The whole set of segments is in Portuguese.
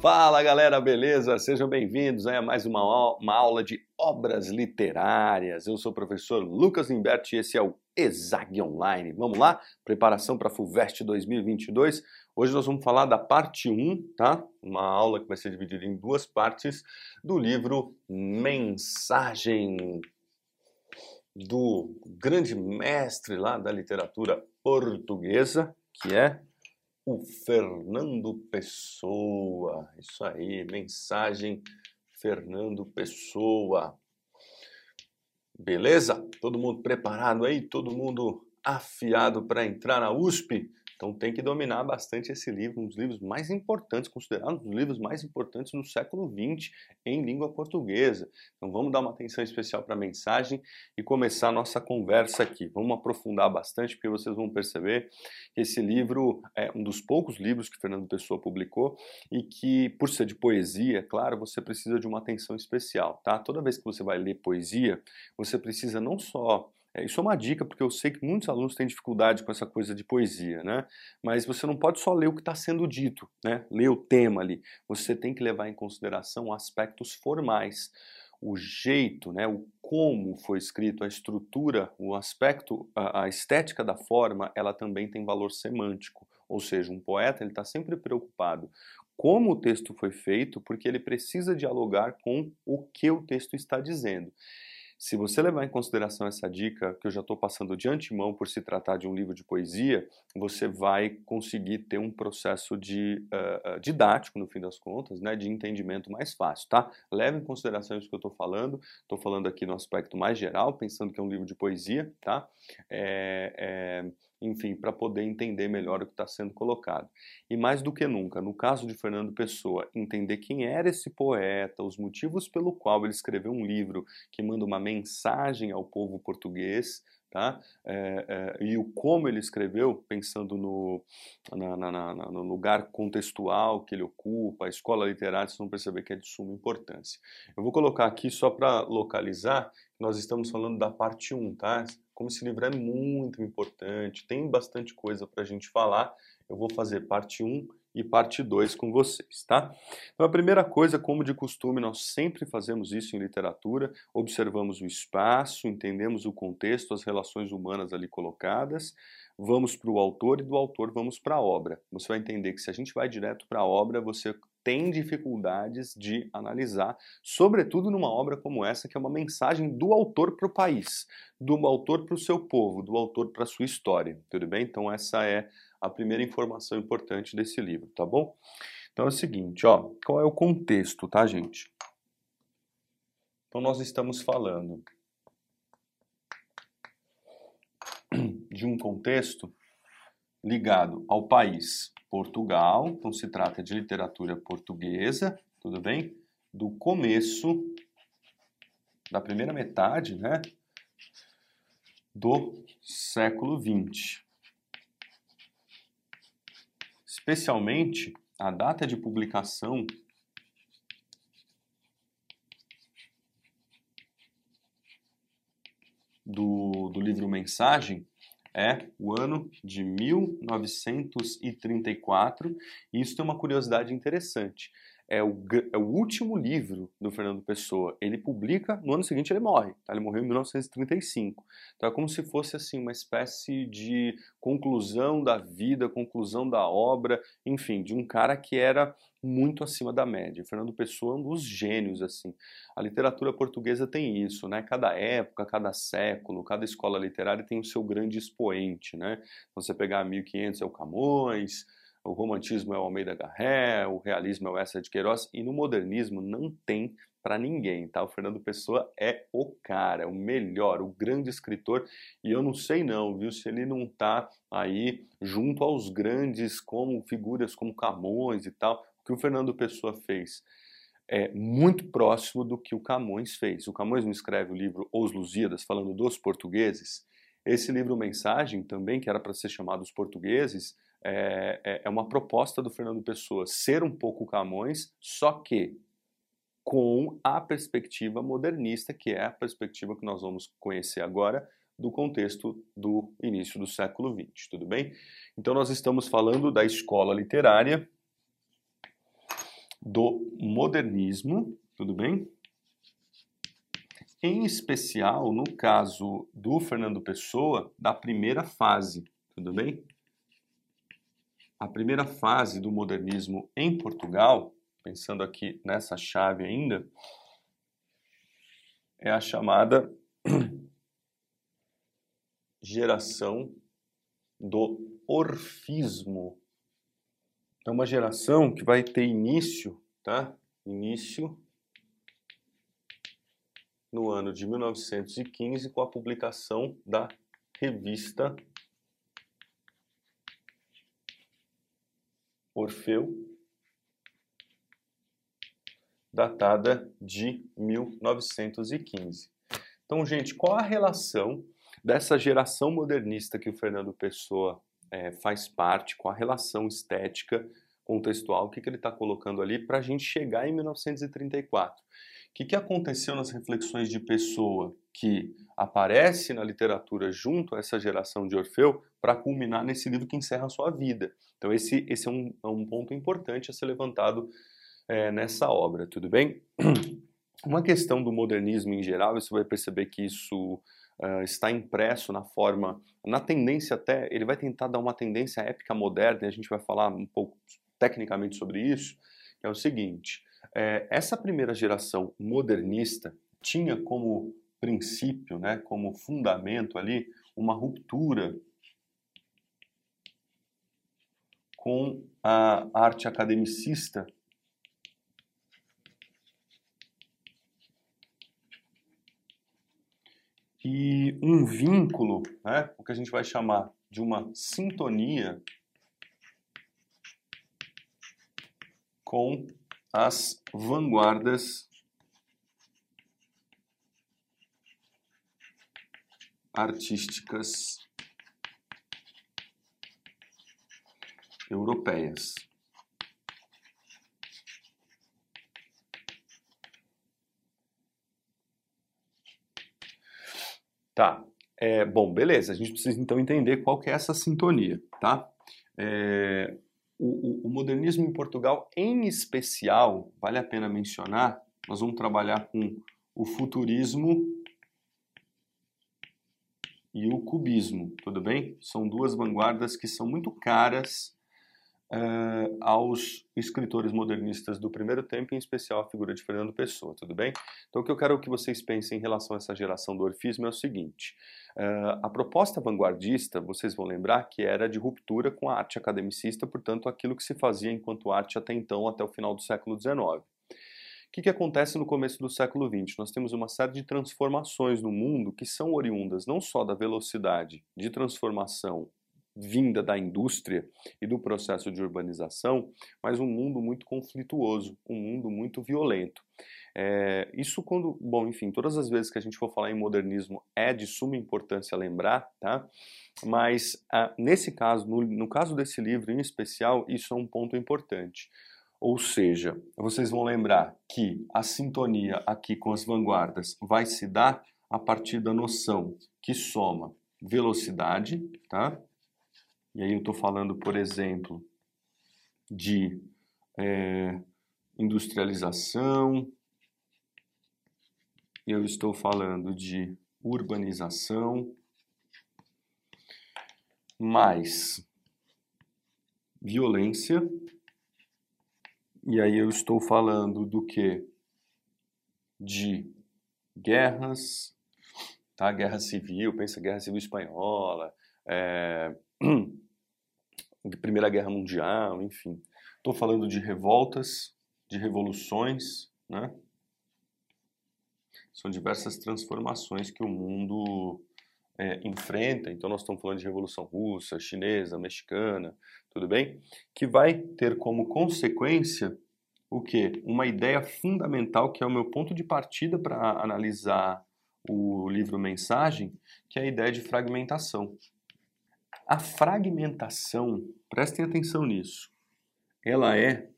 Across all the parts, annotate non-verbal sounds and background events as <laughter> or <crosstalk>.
Fala galera, beleza? Sejam bem-vindos a mais uma, uma aula de obras literárias. Eu sou o professor Lucas Limberti e esse é o ESAG Online. Vamos lá? Preparação para a FUVEST 2022. Hoje nós vamos falar da parte 1, tá? Uma aula que vai ser dividida em duas partes do livro Mensagem do grande mestre lá da literatura portuguesa, que é o Fernando Pessoa. Isso aí, mensagem Fernando Pessoa. Beleza? Todo mundo preparado aí? Todo mundo afiado para entrar na USP? Então tem que dominar bastante esse livro, um dos livros mais importantes, considerado um dos livros mais importantes no século XX em língua portuguesa. Então vamos dar uma atenção especial para a mensagem e começar a nossa conversa aqui. Vamos aprofundar bastante, porque vocês vão perceber que esse livro é um dos poucos livros que Fernando Pessoa publicou e que, por ser de poesia, claro, você precisa de uma atenção especial, tá? Toda vez que você vai ler poesia, você precisa não só é, isso é uma dica, porque eu sei que muitos alunos têm dificuldade com essa coisa de poesia, né? Mas você não pode só ler o que está sendo dito, né? Ler o tema ali. Você tem que levar em consideração aspectos formais. O jeito, né, o como foi escrito, a estrutura, o aspecto, a, a estética da forma, ela também tem valor semântico. Ou seja, um poeta ele está sempre preocupado como o texto foi feito, porque ele precisa dialogar com o que o texto está dizendo. Se você levar em consideração essa dica que eu já estou passando de antemão por se tratar de um livro de poesia, você vai conseguir ter um processo de uh, didático, no fim das contas, né, de entendimento mais fácil, tá? Leve em consideração isso que eu estou falando. Estou falando aqui no aspecto mais geral, pensando que é um livro de poesia, tá? É, é enfim, para poder entender melhor o que está sendo colocado. E mais do que nunca, no caso de Fernando Pessoa, entender quem era esse poeta, os motivos pelo qual ele escreveu um livro que manda uma mensagem ao povo português, tá? É, é, e o como ele escreveu, pensando no, na, na, na, no lugar contextual que ele ocupa, a escola literária, vocês vão perceber que é de suma importância. Eu vou colocar aqui só para localizar, nós estamos falando da parte 1, tá? Como esse livro é muito importante, tem bastante coisa para a gente falar, eu vou fazer parte 1 e parte 2 com vocês, tá? Então a primeira coisa, como de costume, nós sempre fazemos isso em literatura, observamos o espaço, entendemos o contexto, as relações humanas ali colocadas, vamos para o autor e do autor vamos para a obra. Você vai entender que se a gente vai direto para a obra, você tem dificuldades de analisar, sobretudo numa obra como essa, que é uma mensagem do autor para o país, do autor para o seu povo, do autor para a sua história, tudo bem? Então essa é a primeira informação importante desse livro, tá bom? Então é o seguinte, ó, qual é o contexto, tá, gente? Então nós estamos falando de um contexto ligado ao país Portugal, então se trata de literatura portuguesa, tudo bem? Do começo da primeira metade, né, do século XX. Especialmente a data de publicação do, do livro Mensagem é o ano de 1934, e isso tem uma curiosidade interessante. É o, é o, último livro do Fernando Pessoa. Ele publica, no ano seguinte ele morre. Tá? Ele morreu em 1935. Então é como se fosse assim uma espécie de conclusão da vida, conclusão da obra, enfim, de um cara que era muito acima da média. Fernando Pessoa é um dos gênios assim. A literatura portuguesa tem isso, né? Cada época, cada século, cada escola literária tem o seu grande expoente, né? Você pegar 1500 é o Camões, o romantismo é o Almeida Garré, o realismo é o Essa de Queiroz e no modernismo não tem para ninguém, tá? O Fernando Pessoa é o cara, o melhor, o grande escritor, e eu não sei não, viu, se ele não tá aí junto aos grandes como figuras como Camões e tal, que o Fernando Pessoa fez é muito próximo do que o Camões fez. O Camões não escreve o livro Os Lusíadas, falando dos portugueses. Esse livro Mensagem, também, que era para ser chamado Os Portugueses, é, é, é uma proposta do Fernando Pessoa ser um pouco Camões, só que com a perspectiva modernista, que é a perspectiva que nós vamos conhecer agora do contexto do início do século XX, tudo bem? Então nós estamos falando da escola literária do modernismo, tudo bem? Em especial, no caso do Fernando Pessoa, da primeira fase, tudo bem? A primeira fase do modernismo em Portugal, pensando aqui nessa chave ainda, é a chamada <clears throat> geração do orfismo. É uma geração que vai ter início, tá? Início no ano de 1915 com a publicação da revista Orfeu, datada de 1915. Então, gente, qual a relação dessa geração modernista que o Fernando Pessoa é, faz parte, com a relação estética contextual, o que, que ele está colocando ali para a gente chegar em 1934? O que, que aconteceu nas reflexões de Pessoa que aparece na literatura junto a essa geração de Orfeu para culminar nesse livro que encerra a sua vida? Então esse, esse é, um, é um ponto importante a ser levantado é, nessa obra, tudo bem? <clears throat> Uma questão do modernismo em geral, você vai perceber que isso uh, está impresso na forma, na tendência até, ele vai tentar dar uma tendência épica moderna, e a gente vai falar um pouco tecnicamente sobre isso, que é o seguinte, é, essa primeira geração modernista tinha como princípio, né, como fundamento ali, uma ruptura com a arte academicista. E um vínculo, né, o que a gente vai chamar de uma sintonia com as vanguardas artísticas europeias. Tá, é, bom, beleza, a gente precisa então entender qual que é essa sintonia, tá? É, o, o, modernismo em Portugal, em especial, vale a pena mencionar, nós vamos trabalhar com o futurismo e o cubismo, tudo bem? São duas vanguardas que são muito caras uh, aos escritores modernistas do primeiro tempo, em especial a figura de Fernando Pessoa, tudo bem? Então o que eu quero que vocês pensem em relação a essa geração do orfismo é o seguinte, uh, a proposta vanguardista, vocês vão lembrar que era de ruptura com a arte academicista, portanto aquilo que se fazia enquanto arte até então, até o final do século XIX. O que, que, acontece no começo do século XX? Nós temos uma série de transformações no mundo que são oriundas não só da velocidade de transformação vinda da indústria e do processo de urbanização, mas um mundo muito conflituoso, um mundo muito violento. É, isso quando, bom, enfim, todas as vezes que a gente for falar em modernismo é de suma importância lembrar, tá? Mas ah, nesse caso, no, no caso desse livro em especial, isso é um ponto importante. Ou seja, vocês vão lembrar que a sintonia aqui com as vanguardas vai se dar a partir da noção que soma velocidade, tá? E aí eu estou falando, por exemplo, de é, industrialização, eu estou falando de urbanização, mais violência, e aí eu estou falando do que? De guerras, tá? Guerra civil, pensa guerra civil espanhola, é, <clears throat> Primeira Guerra Mundial, enfim. Estou falando de revoltas, de revoluções, né? São diversas transformações que o mundo é, enfrenta. Então, nós estamos falando de Revolução Russa, Chinesa, Mexicana, tudo bem? Que vai ter como consequência o que? Uma ideia fundamental que é o meu ponto de partida para analisar o livro Mensagem, que é a ideia de fragmentação. A fragmentação, prestem atenção nisso, ela é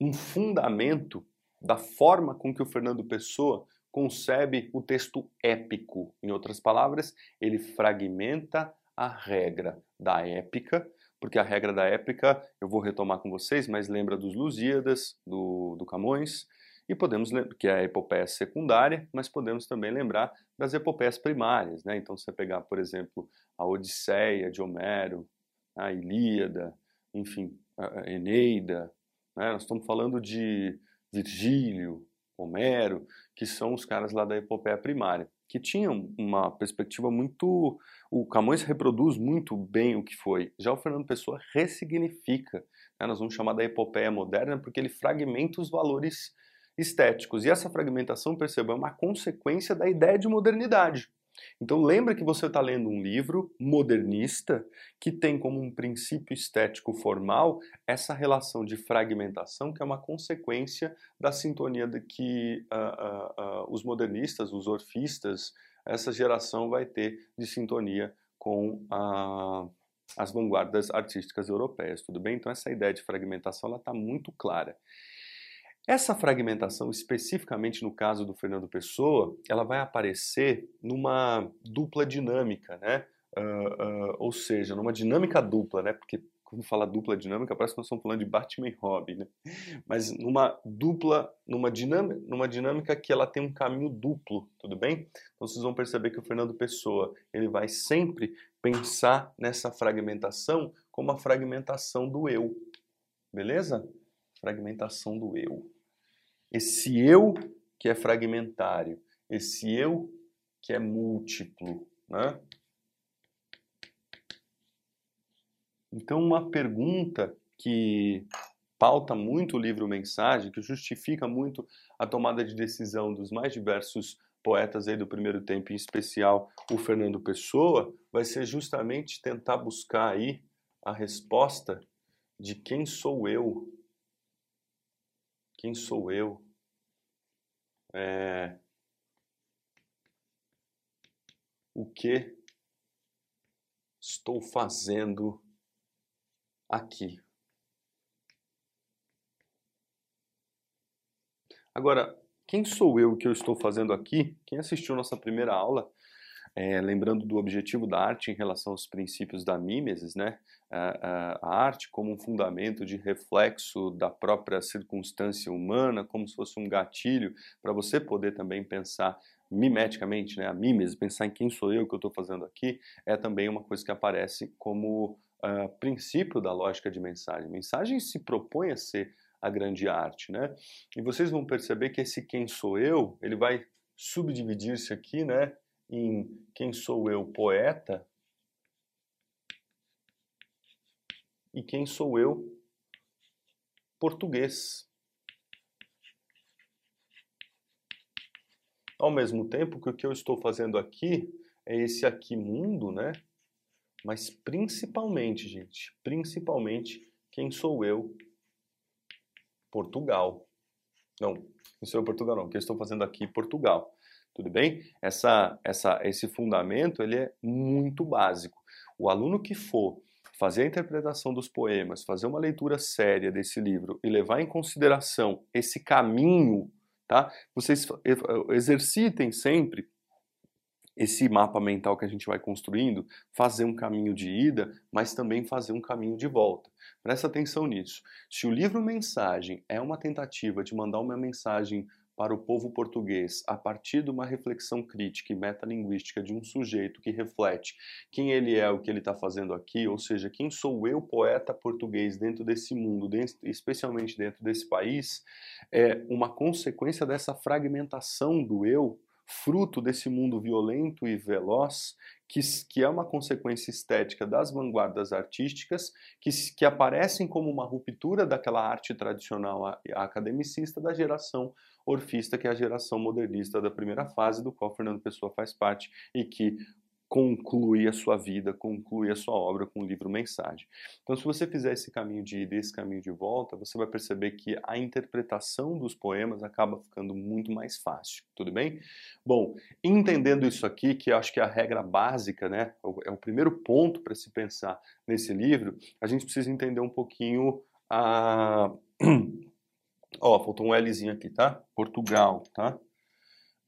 um fundamento da forma com que o Fernando Pessoa concebe o texto épico. Em outras palavras, ele fragmenta a regra da épica porque a regra da épica eu vou retomar com vocês, mas lembra dos Lusíadas, do, do Camões, e podemos que é a epopeia secundária, mas podemos também lembrar das epopeias primárias, né? Então, se você pegar, por exemplo, a Odisseia de Homero, a Ilíada, enfim, a Eneida, né? nós estamos falando de Virgílio, Homero, que são os caras lá da epopeia primária, que tinham uma perspectiva muito. O Camões reproduz muito bem o que foi. Já o Fernando Pessoa ressignifica. Né? Nós vamos chamar da epopeia moderna porque ele fragmenta os valores estéticos. E essa fragmentação, perceba, é uma consequência da ideia de modernidade. Então lembra que você está lendo um livro modernista que tem como um princípio estético formal essa relação de fragmentação que é uma consequência da sintonia de que uh, uh, uh, os modernistas, os orfistas, essa geração vai ter de sintonia com as vanguardas artísticas europeias, tudo bem? Então essa ideia de fragmentação está muito clara. Essa fragmentação, especificamente no caso do Fernando Pessoa, ela vai aparecer numa dupla dinâmica, né? Uh, uh, ou seja, numa dinâmica dupla, né? Porque quando fala dupla dinâmica, parece que nós estamos falando de Batman e Robin, né? Mas numa dupla, numa dinâmica, numa dinâmica que ela tem um caminho duplo, tudo bem? Então vocês vão perceber que o Fernando Pessoa, ele vai sempre pensar nessa fragmentação como a fragmentação do eu, beleza? Fragmentação do eu. Esse eu que é fragmentário, esse eu que é múltiplo, né? Então, uma pergunta que pauta muito o livro Mensagem, que justifica muito a tomada de decisão dos mais diversos poetas aí do primeiro tempo, em especial o Fernando Pessoa, vai ser justamente tentar buscar aí a resposta de quem sou eu quem sou eu? É... O que estou fazendo aqui? Agora, quem sou eu que eu estou fazendo aqui? Quem assistiu nossa primeira aula é, lembrando do objetivo da arte em relação aos princípios da mimesis, né? A, arte como um fundamento de reflexo da própria circunstância humana, como se fosse um gatilho para você poder também pensar mimeticamente, né? A mimesis, pensar em quem sou eu, que eu estou fazendo aqui, é também uma coisa que aparece como uh, princípio da lógica de mensagem. Mensagem se propõe a ser a grande arte, né? E vocês vão perceber que esse quem sou eu, ele vai subdividir-se aqui, né? Em Quem Sou Eu, Poeta, e Quem Sou Eu, Português. Ao mesmo tempo que o que eu estou fazendo aqui é esse aqui mundo, né? Mas principalmente, gente, principalmente quem sou eu, Portugal. Não, quem sou eu, Portugal não, o que eu estou fazendo aqui, Portugal tudo bem? Essa, essa, esse fundamento ele é muito básico. O aluno que for fazer a interpretação dos poemas, fazer uma leitura séria desse livro e levar em consideração esse caminho, tá? Vocês exercitem sempre esse mapa mental que a gente vai construindo, fazer um caminho de ida, mas também fazer um caminho de volta. Presta atenção nisso. Se o livro Mensagem é uma tentativa de mandar uma mensagem para o povo português a partir de uma reflexão crítica e metalinguística de um sujeito que reflete quem ele é, o que ele está fazendo aqui, ou seja, quem sou eu, poeta português, dentro desse mundo, dentro, especialmente dentro desse país, é uma consequência dessa fragmentação do eu fruto desse mundo violento e veloz, que, que é uma consequência estética das vanguardas artísticas, que, que aparecem como uma ruptura daquela arte tradicional academicista da geração orfista, que é a geração modernista da primeira fase, do qual Fernando Pessoa faz parte, e que conclui a sua vida, conclui a sua obra com o livro Mensagem. Então, se você fizer esse caminho de ida, esse caminho de volta, você vai perceber que a interpretação dos poemas acaba ficando muito mais fácil, tudo bem? Bom, entendendo isso aqui, que acho que é a regra básica, né, é o primeiro ponto para se pensar nesse livro, a gente precisa entender um pouquinho a... <clears throat> Ó, faltou um Lzinho aqui, tá? Portugal, tá?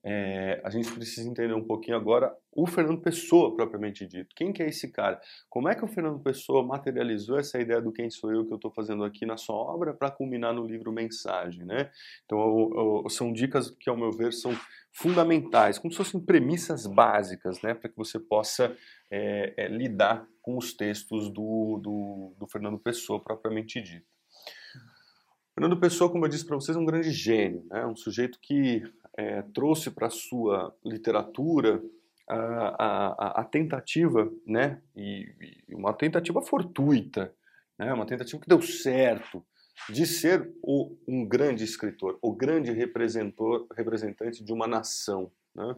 é, a gente precisa entender um pouquinho agora o Fernando Pessoa, propriamente dito. Quem que é esse cara? Como é que o Fernando Pessoa materializou essa ideia do quem sou eu que eu estou fazendo aqui na sua obra para culminar no livro Mensagem, né? Então, eu, eu, são dicas que, ao meu ver, são fundamentais, como se fossem premissas básicas, né? Para que você possa é, é, lidar com os textos do, do, do Fernando Pessoa, propriamente dito. Fernando Pessoa, como eu disse para vocês, é um grande gênio, né? um sujeito que é, trouxe para a sua literatura a, a, a, tentativa, né? E, e, uma tentativa fortuita, né? uma tentativa que deu certo, de ser o, um grande escritor, o grande representante de uma nação. Né?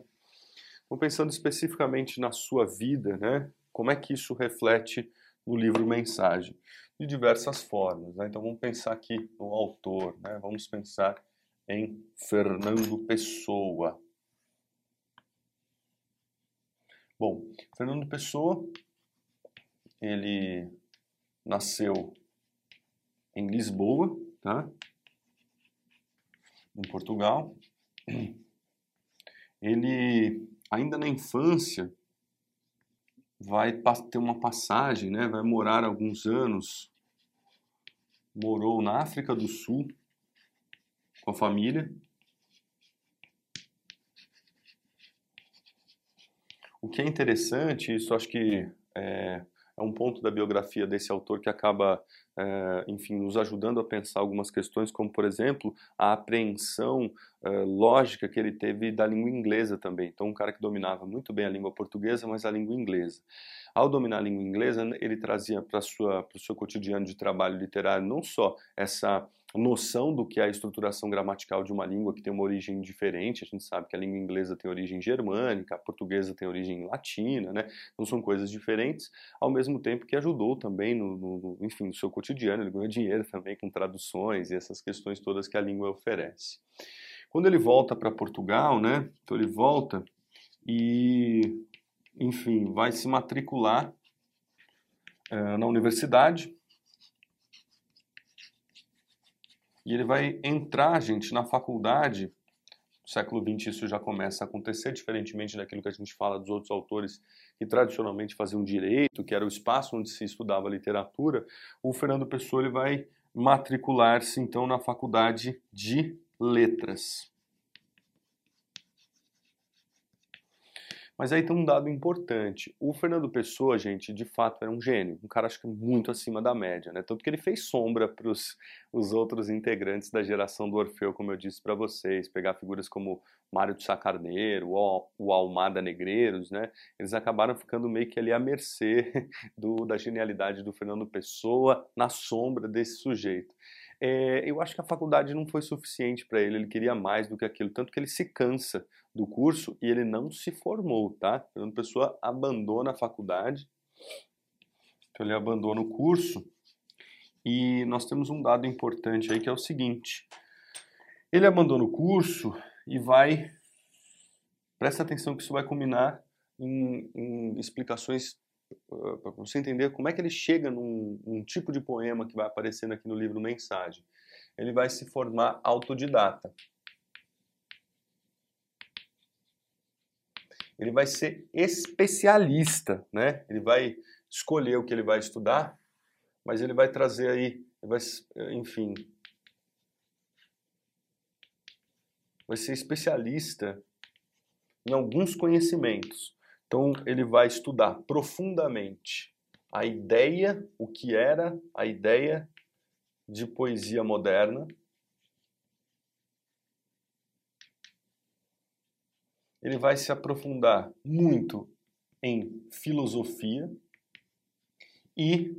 Então, pensando especificamente na sua vida, né? como é que isso reflete no livro Mensagem? De diversas formas. Né? Então, vamos pensar aqui no autor, né? vamos pensar em Fernando Pessoa. Bom, Fernando Pessoa, ele nasceu em Lisboa, tá? Em Portugal. Ele, ainda na infância, vai ter uma passagem, né? Vai morar alguns anos. Morou na África do Sul, com a família. O que é interessante, isso acho que é, é um ponto da biografia desse autor que acaba, é, enfim, nos ajudando a pensar algumas questões, como, por exemplo, a apreensão é, lógica que ele teve da língua inglesa também. Então, um cara que dominava muito bem a língua portuguesa, mas a língua inglesa. Ao dominar a língua inglesa, ele trazia para o seu cotidiano de trabalho literário não só essa noção do que é a estruturação gramatical de uma língua que tem uma origem diferente. A gente sabe que a língua inglesa tem origem germânica, a portuguesa tem origem latina, né? Então são coisas diferentes, ao mesmo tempo que ajudou também no, no enfim, no seu cotidiano. Ele ganhou dinheiro também com traduções e essas questões todas que a língua oferece. Quando ele volta para Portugal, né? Então ele volta e, enfim, vai se matricular uh, na universidade E ele vai entrar, gente, na faculdade. No século XX isso já começa a acontecer, diferentemente daquilo que a gente fala dos outros autores que tradicionalmente faziam direito, que era o espaço onde se estudava literatura. O Fernando Pessoa ele vai matricular-se então na faculdade de letras. Mas aí tem um dado importante. O Fernando Pessoa, gente, de fato era um gênio, um cara acho que muito acima da média, né? Tanto que ele fez sombra para os outros integrantes da geração do Orfeu, como eu disse para vocês, pegar figuras como Mário de Sacarneiro, o, o Almada Negreiros, né? Eles acabaram ficando meio que ali à mercê <laughs> do, da genialidade do Fernando Pessoa na sombra desse sujeito. É, eu acho que a faculdade não foi suficiente para ele, ele queria mais do que aquilo, tanto que ele se cansa do curso e ele não se formou, tá? Fernando Pessoa abandona a faculdade, então ele abandona o curso e nós temos um dado importante aí que é o seguinte, ele abandona o curso e vai, presta atenção que isso vai culminar em, em explicações para você entender como é que ele chega num, num, tipo de poema que vai aparecendo aqui no livro Mensagem. Ele vai se formar autodidata. Ele vai ser especialista, né? Ele vai escolher o que ele vai estudar, mas ele vai trazer aí, vai, enfim, vai ser especialista em alguns conhecimentos. Então, ele vai estudar profundamente a ideia, o que era a ideia de poesia moderna. Ele vai se aprofundar muito em filosofia e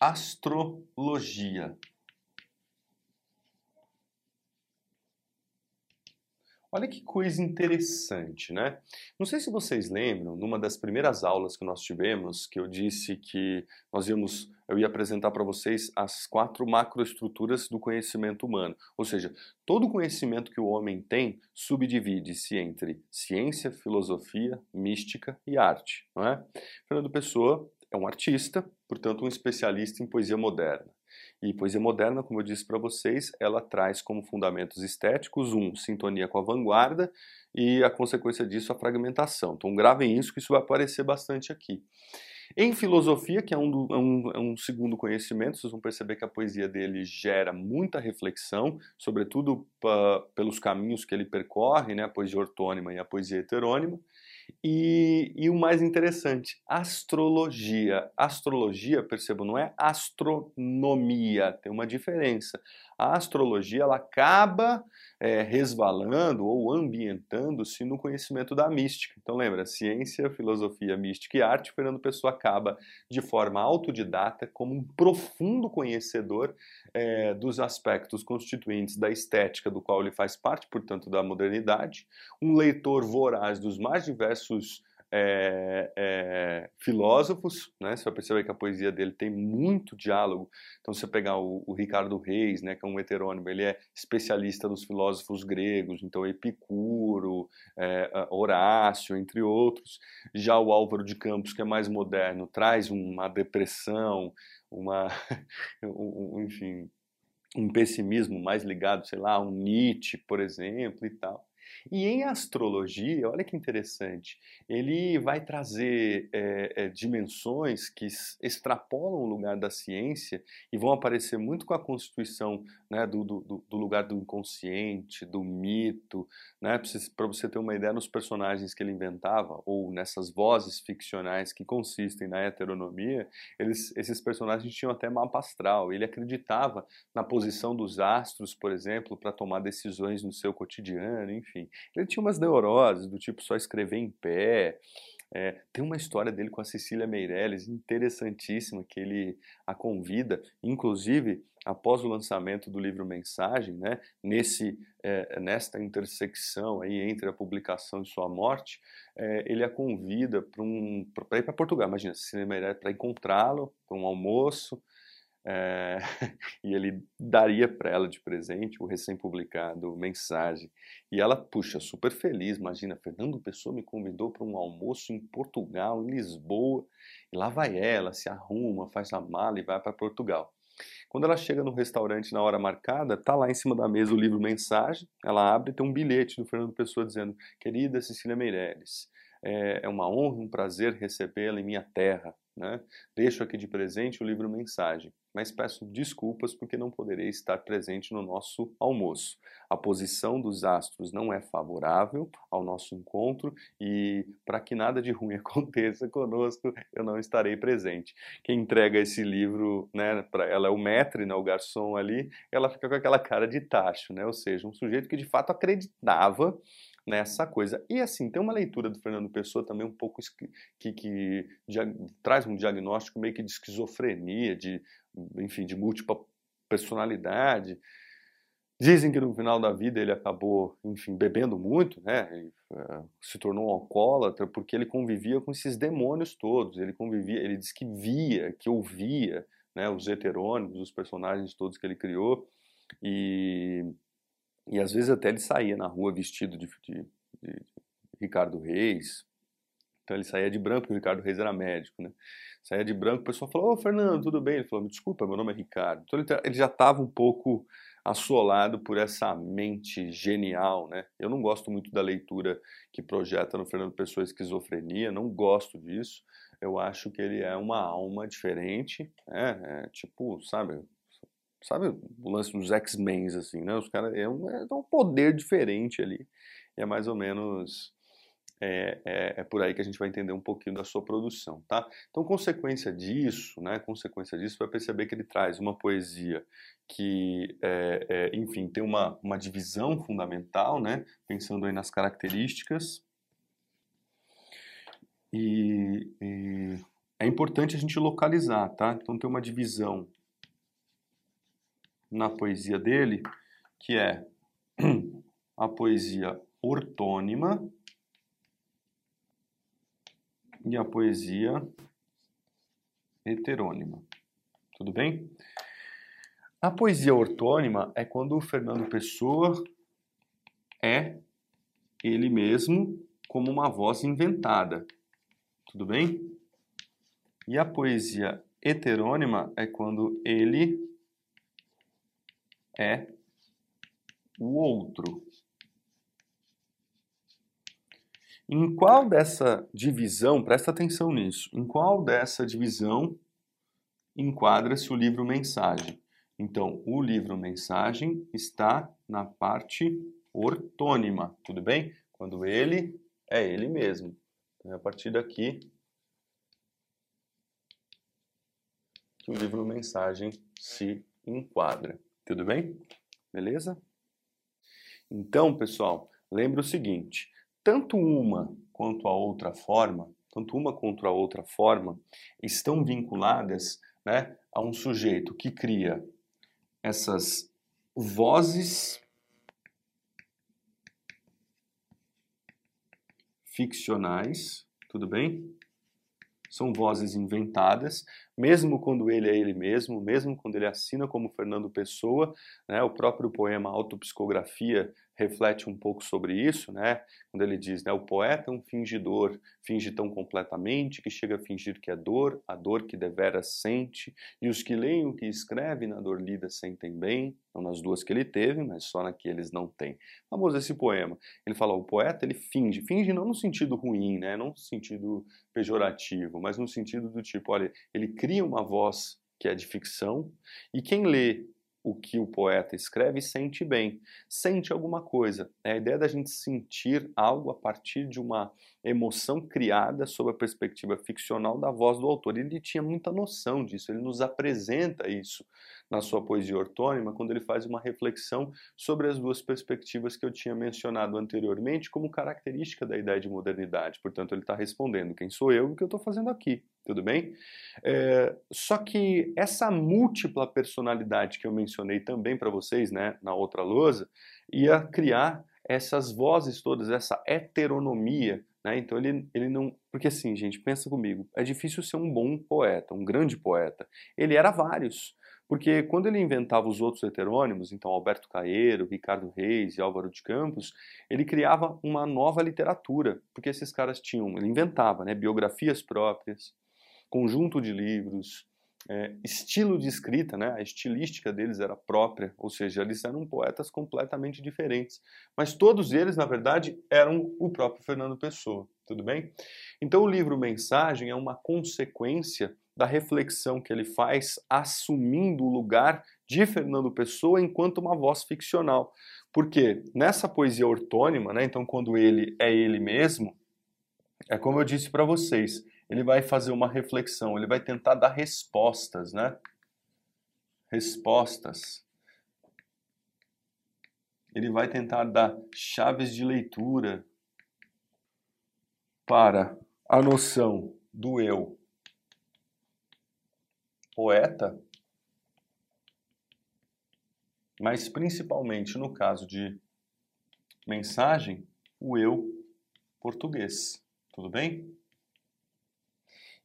astrologia. Olha que coisa interessante, né? Não sei se vocês lembram, numa das primeiras aulas que nós tivemos, que eu disse que nós íamos, eu ia apresentar para vocês as quatro macroestruturas do conhecimento humano. Ou seja, todo conhecimento que o homem tem subdivide-se entre ciência, filosofia, mística e arte, não é? Fernando Pessoa é um artista, portanto um especialista em poesia moderna. E poesia moderna, como eu disse para vocês, ela traz como fundamentos estéticos um, sintonia com a vanguarda e a consequência disso a fragmentação. Então gravem isso que isso vai aparecer bastante aqui. Em filosofia, que é um, é um, é um, segundo conhecimento, vocês vão perceber que a poesia dele gera muita reflexão, sobretudo pelos caminhos que ele percorre, né, a poesia ortônima e a poesia heterônima. E, e, o mais interessante, astrologia. Astrologia, percebo, não é astronomia, tem uma diferença. A astrologia ela acaba é, resvalando ou ambientando-se no conhecimento da mística. Então lembra, ciência, filosofia, mística e arte, Fernando Pessoa acaba de forma autodidata como um profundo conhecedor é, dos aspectos constituintes da estética do qual ele faz parte, portanto da modernidade, um leitor voraz dos mais diversos é, é, filósofos, né? Você vai perceber que a poesia dele tem muito diálogo. Então, se você pegar o, o, Ricardo Reis, né, que é um heterônimo, ele é especialista dos filósofos gregos, então Epicuro, é, Horácio, entre outros. Já o Álvaro de Campos, que é mais moderno, traz uma depressão, uma, <laughs> um, enfim, um pessimismo mais ligado, sei lá, a um Nietzsche, por exemplo, e tal. E em astrologia, olha que interessante, ele vai trazer é, é, dimensões que extrapolam o lugar da ciência e vão aparecer muito com a constituição né, do, do, do, lugar do inconsciente, do mito, né, para você ter uma ideia nos personagens que ele inventava ou nessas vozes ficcionais que consistem na heteronomia, eles, esses personagens tinham até mapa astral. Ele acreditava na posição dos astros, por exemplo, para tomar decisões no seu cotidiano, enfim. Ele tinha umas neuroses do tipo só escrever em pé. É, tem uma história dele com a Cecília Meirelles interessantíssima que ele a convida, inclusive após o lançamento do livro Mensagem, né, nesse, é, nesta intersecção aí entre a publicação e sua morte, é, ele a convida para um, ir para Portugal. Imagina, Cecília Meirelles para encontrá-lo para um almoço, é, <laughs> e ele daria para ela de presente o recém-publicado Mensagem. E ela, puxa, super feliz, imagina, Fernando Pessoa me convidou para um almoço em Portugal, em Lisboa, e lá vai ela, se arruma, faz a mala e vai para Portugal. Quando ela chega no restaurante na hora marcada, tá lá em cima da mesa o livro Mensagem, ela abre e tem um bilhete do Fernando Pessoa dizendo, querida Cecília Meirelles, é, é uma honra, um prazer recebê-la em minha terra, né? Deixo aqui de presente o livro Mensagem mas peço desculpas porque não poderei estar presente no nosso almoço. A posição dos astros não é favorável ao nosso encontro e para que nada de ruim <laughs> aconteça conosco, eu não estarei presente. Quem entrega esse livro, né, ela é o maître, né, o garçom ali, ela fica com aquela cara de tacho, né? Ou seja, um sujeito que de fato acreditava nessa coisa. E assim, tem uma leitura do Fernando Pessoa também um pouco que, que, traz um diagnóstico meio que de esquizofrenia, de enfim, de múltipla personalidade. Dizem que no final da vida ele acabou, enfim, bebendo muito, né? Uh, se tornou um alcoólatra porque ele convivia com esses demônios todos. Ele convivia, ele diz que via, que ouvia, né? Os heterônimos, os personagens todos que ele criou e e às vezes até ele saía na rua vestido de, de, de Ricardo Reis. Então ele saía de branco, porque o Ricardo Reis era médico, né? saía de branco, o pessoal falou, ô Fernando, tudo bem? Ele falou, desculpa, meu nome é Ricardo. Então ele, tá, ele já estava um pouco assolado por essa mente genial, né? Eu não gosto muito da leitura que projeta no Fernando Pessoa esquizofrenia, não gosto disso. Eu acho que ele é uma alma diferente, né? É, tipo, sabe, sabe o lance dos X-Men, assim, né? Os caras é um, é um poder diferente ali. E é mais ou menos é, é, é, por aí que a gente vai entender um pouquinho da sua produção, tá? Então, consequência disso, né? Consequência disso, vai perceber que ele traz uma poesia que, é, é, enfim, tem uma, uma divisão fundamental, né? Pensando aí nas características. E, e é importante a gente localizar, tá? Então, tem uma divisão na poesia dele que é <clears throat> a poesia ortônima e a poesia heterônima. Tudo bem? A poesia ortônima é quando o Fernando Pessoa é ele mesmo como uma voz inventada. Tudo bem? E a poesia heterônima é quando ele é o outro. Em qual dessa divisão, presta atenção nisso, em qual dessa divisão enquadra-se o livro mensagem? Então, o livro mensagem está na parte ortônima, tudo bem? Quando ele é ele mesmo. Então, é a partir daqui que o livro mensagem se enquadra, tudo bem? Beleza? Então, pessoal, lembre o seguinte, tanto uma quanto a outra forma, tanto uma quanto a outra forma, estão vinculadas né, a um sujeito que cria essas vozes ficcionais, tudo bem? São vozes inventadas, mesmo quando ele é ele mesmo, mesmo quando ele assina como Fernando Pessoa, né, o próprio poema Autopsicografia reflete um pouco sobre isso, né? Quando ele diz, né, o poeta é um fingidor, finge tão completamente que chega a fingir que é dor, a dor que devera sente, e os que leem o que escreve na dor lida sentem bem, não nas duas que ele teve, mas só na que eles não têm. Famoso esse poema. Ele fala, o poeta ele finge, finge não no sentido ruim, né, não no sentido pejorativo, mas no sentido do tipo, olha, ele cria uma voz que é de ficção, e quem lê o que o poeta escreve sente bem, sente alguma coisa. É a ideia da gente sentir algo a partir de uma emoção criada sob a perspectiva ficcional da voz do autor. Ele tinha muita noção disso, ele nos apresenta isso na sua poesia ortônima quando ele faz uma reflexão sobre as duas perspectivas que eu tinha mencionado anteriormente como característica da ideia de modernidade. Portanto, ele está respondendo quem sou eu e o que eu estou fazendo aqui. Tudo bem? É, só que essa múltipla personalidade que eu mencionei também para vocês né, na outra lousa ia criar essas vozes todas, essa heteronomia né? Então ele, ele não. Porque assim, gente, pensa comigo: é difícil ser um bom poeta, um grande poeta. Ele era vários. Porque quando ele inventava os outros heterônimos, então Alberto Caeiro, Ricardo Reis e Álvaro de Campos, ele criava uma nova literatura, porque esses caras tinham, ele inventava, né, biografias próprias, conjunto de livros, é, estilo de escrita, né, a estilística deles era própria, ou seja, eles eram poetas completamente diferentes. Mas todos eles, na verdade, eram o próprio Fernando Pessoa, tudo bem? Então o livro Mensagem é uma consequência da reflexão que ele faz assumindo o lugar de Fernando Pessoa enquanto uma voz ficcional. Porque nessa poesia ortônima, né, então quando ele é ele mesmo, é como eu disse para vocês, ele vai fazer uma reflexão, ele vai tentar dar respostas, né? Respostas. Ele vai tentar dar chaves de leitura para a noção do eu poeta, mas principalmente no caso de mensagem, o eu português. Tudo bem?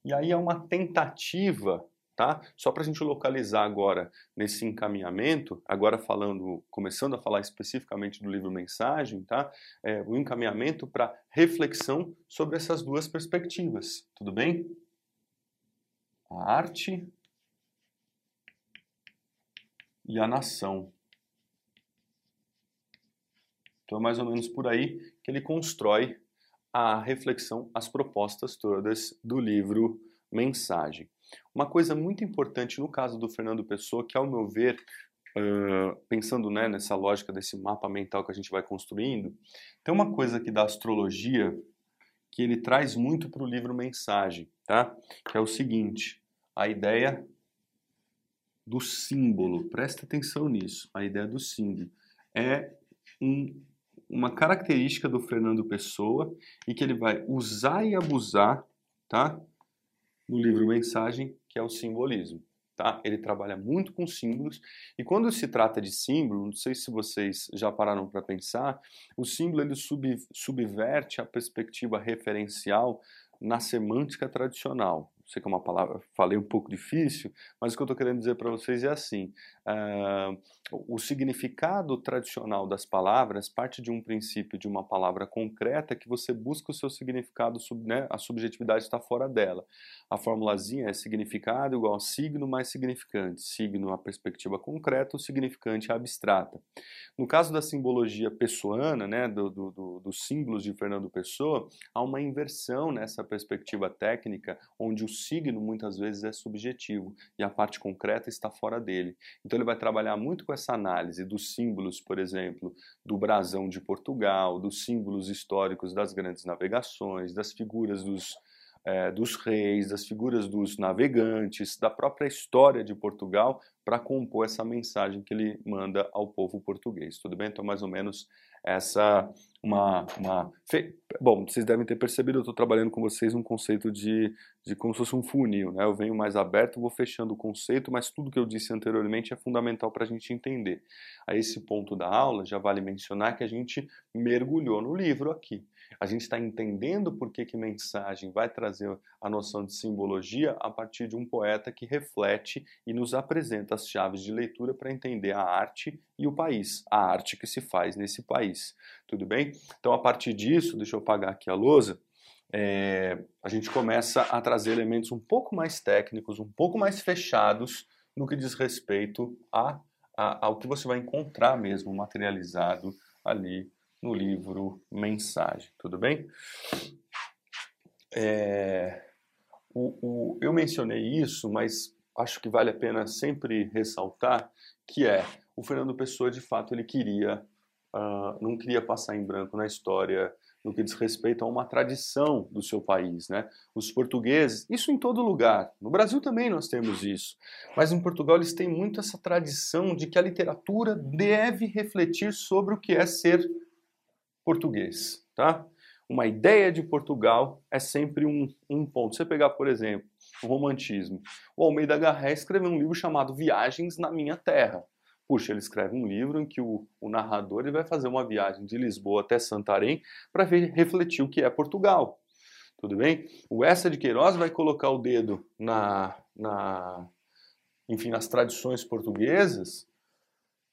E aí é uma tentativa, tá? Só para a gente localizar agora nesse encaminhamento, agora falando, começando a falar especificamente do livro Mensagem, tá? É, o encaminhamento para reflexão sobre essas duas perspectivas, tudo bem? A arte e a nação. Então é mais ou menos por aí que ele constrói a reflexão, as propostas todas do livro Mensagem. Uma coisa muito importante no caso do Fernando Pessoa, que ao meu ver, uh, pensando né, nessa lógica desse mapa mental que a gente vai construindo, tem uma coisa aqui da astrologia que ele traz muito para o livro Mensagem, tá? Que é o seguinte: a ideia do símbolo. Presta atenção nisso. A ideia do símbolo é um uma característica do Fernando Pessoa e que ele vai usar e abusar, tá? No livro Mensagem, que é o simbolismo, tá? Ele trabalha muito com símbolos e quando se trata de símbolo, não sei se vocês já pararam para pensar, o símbolo ele sub, subverte a perspectiva referencial na semântica tradicional sei que é uma palavra, falei um pouco difícil, mas o que eu estou querendo dizer para vocês é assim: uh, o significado tradicional das palavras parte de um princípio de uma palavra concreta que você busca o seu significado, né, a subjetividade está fora dela. A formulazinha é significado igual signo mais significante. Signo a perspectiva concreta, o significante a abstrata. No caso da simbologia pessoana, né, do, do, do, dos símbolos de Fernando Pessoa, há uma inversão nessa perspectiva técnica, onde o signo muitas vezes é subjetivo e a parte concreta está fora dele. Então ele vai trabalhar muito com essa análise dos símbolos, por exemplo, do brasão de Portugal, dos símbolos históricos das grandes navegações, das figuras dos é, dos reis, das figuras dos navegantes, da própria história de Portugal, para compor essa mensagem que ele manda ao povo português. Tudo bem? Então, mais ou menos essa uma, uma bom vocês devem ter percebido eu estou trabalhando com vocês um conceito de, de como se fosse um funil né? Eu venho mais aberto vou fechando o conceito mas tudo que eu disse anteriormente é fundamental para a gente entender. A esse ponto da aula já vale mencionar que a gente mergulhou no livro aqui a gente está entendendo por que, que mensagem vai trazer a noção de simbologia a partir de um poeta que reflete e nos apresenta as chaves de leitura para entender a arte e o país, a arte que se faz nesse país. Tudo bem? Então, a partir disso, deixa eu apagar aqui a lousa. É, a gente começa a trazer elementos um pouco mais técnicos, um pouco mais fechados no que diz respeito a, a, ao que você vai encontrar mesmo materializado ali no livro Mensagem, tudo bem? É, o, o, eu mencionei isso, mas acho que vale a pena sempre ressaltar que é o Fernando Pessoa de fato ele queria uh, não queria passar em branco na história no que diz respeito a uma tradição do seu país, né? Os portugueses, isso em todo lugar. No Brasil também nós temos isso, mas em Portugal eles têm muito essa tradição de que a literatura deve refletir sobre o que é ser português, tá? Uma ideia de Portugal é sempre um, um ponto. Você pegar, por exemplo, o romantismo. O Almeida Garré escreveu um livro chamado Viagens na Minha Terra. Puxa, ele escreve um livro em que o, o narrador ele vai fazer uma viagem de Lisboa até Santarém para refletir o que é Portugal. Tudo bem? O Essa de Queiroz vai colocar o dedo na, na, enfim, nas tradições portuguesas,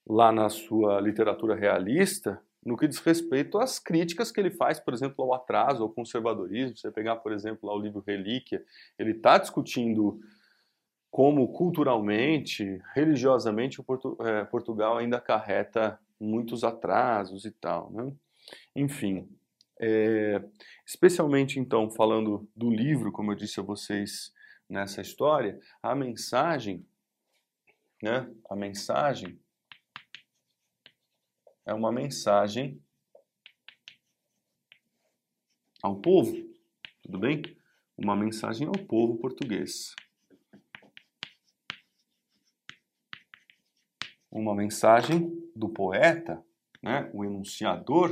lá na sua literatura realista, no que diz respeito às críticas que ele faz, por exemplo, ao atraso, ao conservadorismo. Você pegar, por exemplo, lá o livro Relíquia, ele está discutindo como culturalmente, religiosamente, Portu é, Portugal ainda acarreta muitos atrasos e tal. Né? Enfim, é, especialmente então falando do livro, como eu disse a vocês nessa história, a mensagem, né? A mensagem é uma mensagem ao povo, tudo bem? Uma mensagem ao povo português. Uma mensagem do poeta, né? O enunciador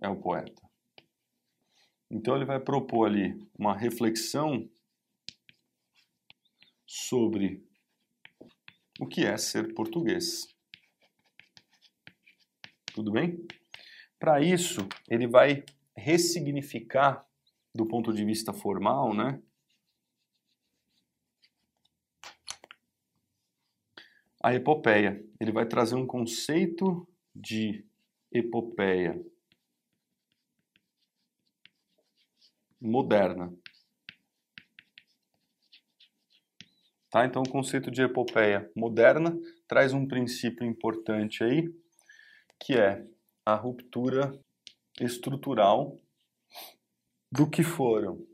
é o poeta. Então ele vai propor ali uma reflexão sobre o que é ser português. Tudo bem? Para isso, ele vai ressignificar do ponto de vista formal, né? A epopeia. Ele vai trazer um conceito de epopeia moderna. Tá? Então, o conceito de epopeia moderna traz um princípio importante aí, que é a ruptura estrutural do que foram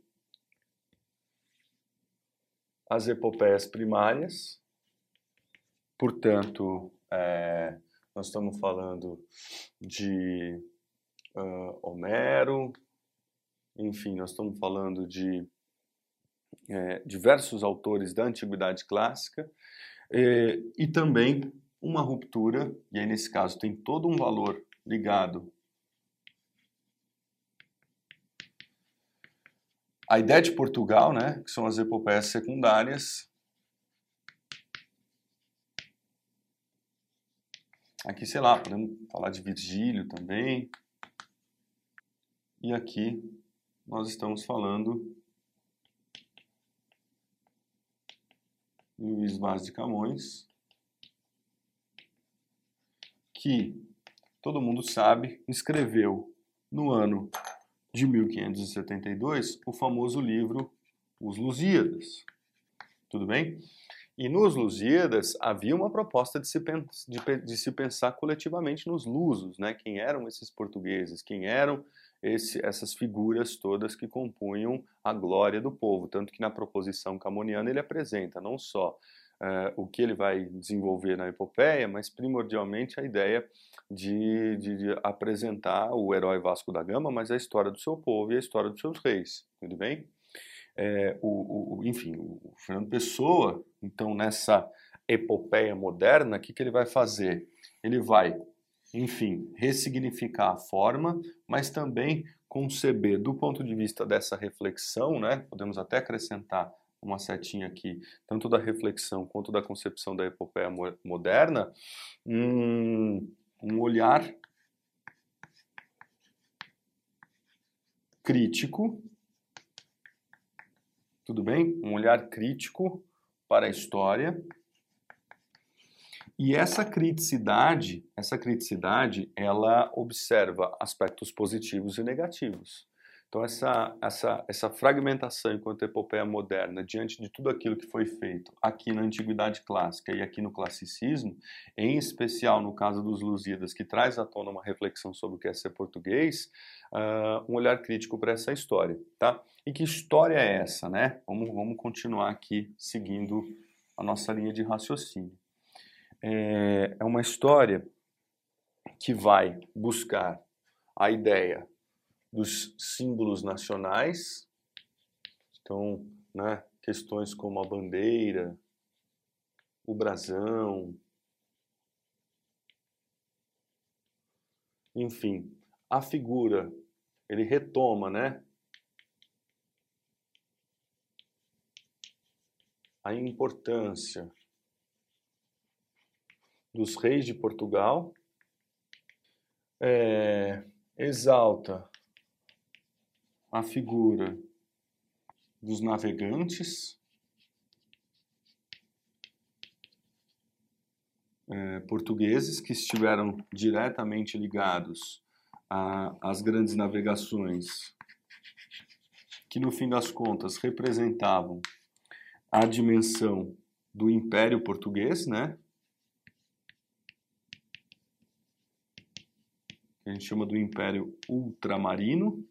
as epopeias primárias, portanto, é, nós estamos falando de uh, Homero, enfim, nós estamos falando de é, diversos autores da Antiguidade Clássica, e também uma ruptura, e aí nesse caso tem todo um valor ligado à ideia de Portugal, né, que são as epopeias secundárias. Aqui, sei lá, podemos falar de Virgílio também. E aqui nós estamos falando de Luiz Vaz de Camões que, todo mundo sabe, escreveu no ano de 1572 o famoso livro Os Lusíadas. Tudo bem? E nos Lusíadas havia uma proposta de se, de, de se pensar coletivamente nos lusos, né? quem eram esses portugueses, quem eram esse, essas figuras todas que compunham a glória do povo. Tanto que na proposição camoniana ele apresenta não só Uh, o que ele vai desenvolver na epopeia, mas primordialmente a ideia de, de, de, apresentar o herói Vasco da Gama, mas a história do seu povo e a história dos seus reis, tudo bem? É, o, o, enfim, o Fernando Pessoa, então nessa epopeia moderna, o que, que ele vai fazer? Ele vai, enfim, ressignificar a forma, mas também conceber do ponto de vista dessa reflexão, né? Podemos até acrescentar uma setinha aqui, tanto da reflexão quanto da concepção da epopeia moderna, um, um olhar crítico, tudo bem? Um olhar crítico para a história. E essa criticidade, essa criticidade, ela observa aspectos positivos e negativos. Então, essa, essa, essa fragmentação enquanto epopeia moderna, diante de tudo aquilo que foi feito aqui na Antiguidade Clássica e aqui no Classicismo, em especial no caso dos Lusíadas, que traz à tona uma reflexão sobre o que é ser português, uh, um olhar crítico para essa história. Tá? E que história é essa? Né? Vamos, vamos continuar aqui seguindo a nossa linha de raciocínio. É, é uma história que vai buscar a ideia dos símbolos nacionais. Então, né, questões como a bandeira, o brasão, enfim, a figura, ele retoma, né? A importância dos reis de Portugal, é, exalta a figura dos navegantes é, portugueses que estiveram diretamente ligados às grandes navegações, que no fim das contas representavam a dimensão do Império Português, né? Que a gente chama do Império Ultramarino.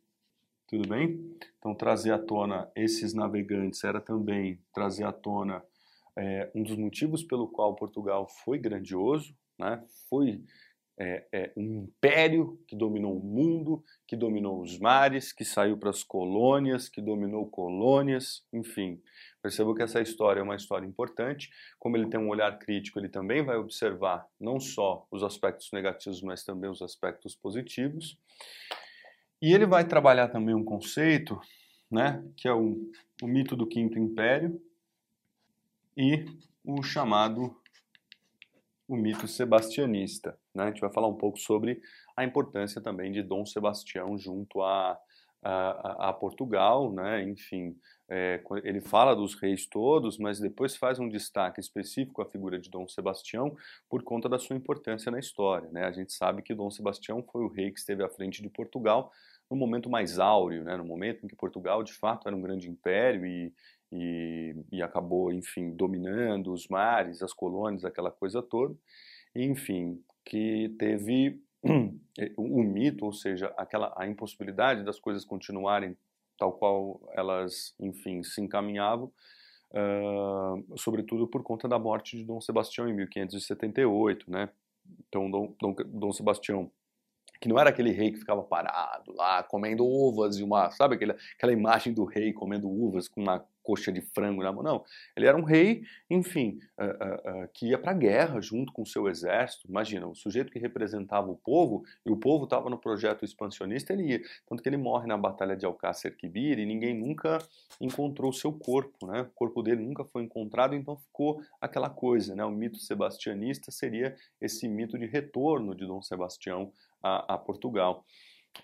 Tudo bem? Então, trazer à tona esses navegantes era também trazer à tona é, um dos motivos pelo qual Portugal foi grandioso, né? foi é, é, um império que dominou o mundo, que dominou os mares, que saiu para as colônias, que dominou colônias, enfim. Percebo que essa história é uma história importante. Como ele tem um olhar crítico, ele também vai observar não só os aspectos negativos, mas também os aspectos positivos. E ele vai trabalhar também um conceito, né, que é o, o mito do Quinto Império e o chamado o mito sebastianista. Né? A gente vai falar um pouco sobre a importância também de Dom Sebastião junto a, a, a Portugal, né? enfim, é, ele fala dos reis todos, mas depois faz um destaque específico à figura de Dom Sebastião por conta da sua importância na história. Né? A gente sabe que Dom Sebastião foi o rei que esteve à frente de Portugal no momento mais áureo, né, no momento em que Portugal de fato era um grande império e, e, e acabou, enfim, dominando os mares, as colônias, aquela coisa toda, enfim, que teve <clears throat> o mito, ou seja, aquela a impossibilidade das coisas continuarem tal qual elas, enfim, se encaminhavam, uh, sobretudo por conta da morte de Dom Sebastião em 1578, né? Então, Dom, Dom, Dom Sebastião que não era aquele rei que ficava parado lá comendo uvas e uma, sabe aquela, aquela imagem do rei comendo uvas com uma coxa de frango na mão, não. Ele era um rei, enfim, uh, uh, uh, que ia para a guerra junto com o seu exército. Imagina, o sujeito que representava o povo, e o povo estava no projeto expansionista, ele ia. Tanto que ele morre na Batalha de Alcácer Quibir e ninguém nunca encontrou o seu corpo, né? O corpo dele nunca foi encontrado, então ficou aquela coisa, né? O mito sebastianista seria esse mito de retorno de Dom Sebastião a, a Portugal.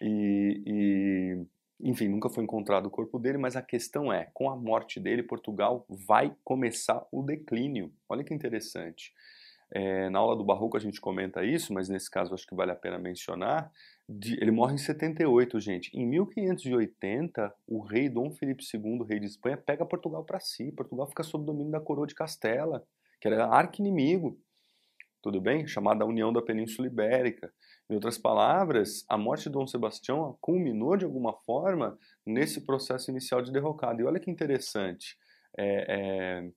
e, e enfim, nunca foi encontrado o corpo dele, mas a questão é, com a morte dele, Portugal vai começar o declínio. Olha que interessante. é, na aula do Barroco a gente comenta isso, mas nesse caso acho que vale a pena mencionar. De, ele morre em 78, gente. Em 1580, o rei Dom Felipe II, rei de Espanha, pega Portugal para si. Portugal fica sob domínio da coroa de Castela, que era arqui-inimigo. Tudo bem? Chamada União da Península Ibérica. Em outras palavras, a morte de Dom Sebastião culminou de alguma forma nesse processo inicial de derrocada. E olha que interessante. É, é,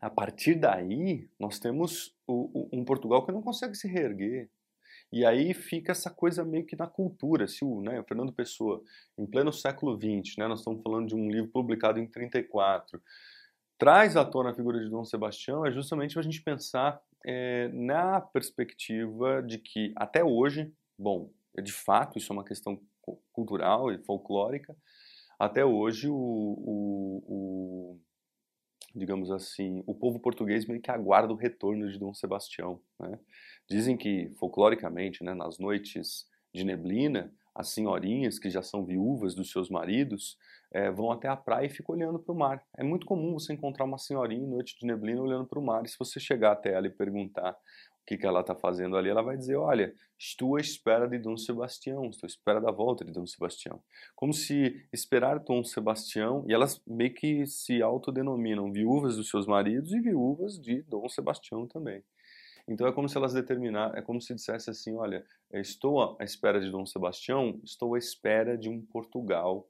a partir daí, nós temos o, o, um Portugal que não consegue se reerguer. E aí fica essa coisa meio que na cultura. Se o, né, Fernando Pessoa, em pleno século XX, né, nós estamos falando de um livro publicado em 34, traz à tona a figura de Dom Sebastião, é justamente para a gente pensar é, na perspectiva de que até hoje, bom, de fato isso é uma questão cultural e folclórica, até hoje o, o, o digamos assim, o povo português meio que aguarda o retorno de Dom Sebastião. Né? Dizem que, folcloricamente, né, nas noites de neblina, as senhorinhas que já são viúvas dos seus maridos é, vão até a praia e ficam olhando para o mar. É muito comum você encontrar uma senhorinha em noite de neblina olhando para o mar. E se você chegar até ela e perguntar que, que ela está fazendo ali, ela vai dizer, olha, estou à espera de Dom Sebastião, estou à espera da volta de Dom Sebastião. Como se esperar Dom Sebastião, e elas meio que se autodenominam viúvas dos seus maridos e viúvas de Dom Sebastião também. Então é como se elas determinassem, é como se dissesse assim, olha, estou à espera de Dom Sebastião, estou à espera de um Portugal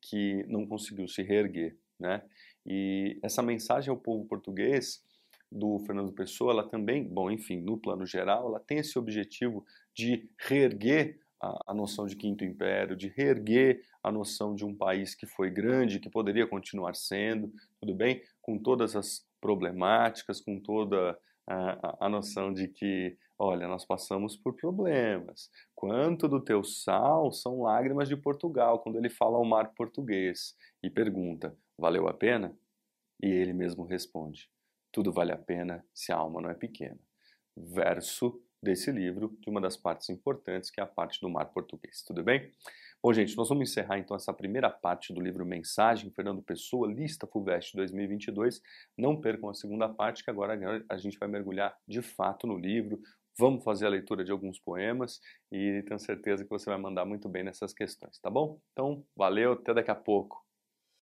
que não conseguiu se reerguer, né? E essa mensagem ao povo português do Fernando Pessoa, ela também, bom, enfim, no plano geral, ela tem esse objetivo de reerguer a, a, noção de quinto império, de reerguer a noção de um país que foi grande, que poderia continuar sendo, tudo bem, com todas as problemáticas, com toda a, a, noção de que, olha, nós passamos por problemas. Quanto do teu sal são lágrimas de Portugal, quando ele fala ao mar português e pergunta, valeu a pena? E ele mesmo responde, tudo vale a pena se a alma não é pequena. Verso desse livro, de uma das partes importantes, que é a parte do mar português. Tudo bem? Bom, gente, nós vamos encerrar então essa primeira parte do livro Mensagem, Fernando Pessoa, Lista FUVEST 2022. Não percam a segunda parte, que agora a gente vai mergulhar de fato no livro. Vamos fazer a leitura de alguns poemas e tenho certeza que você vai mandar muito bem nessas questões, tá bom? Então, valeu, até daqui a pouco.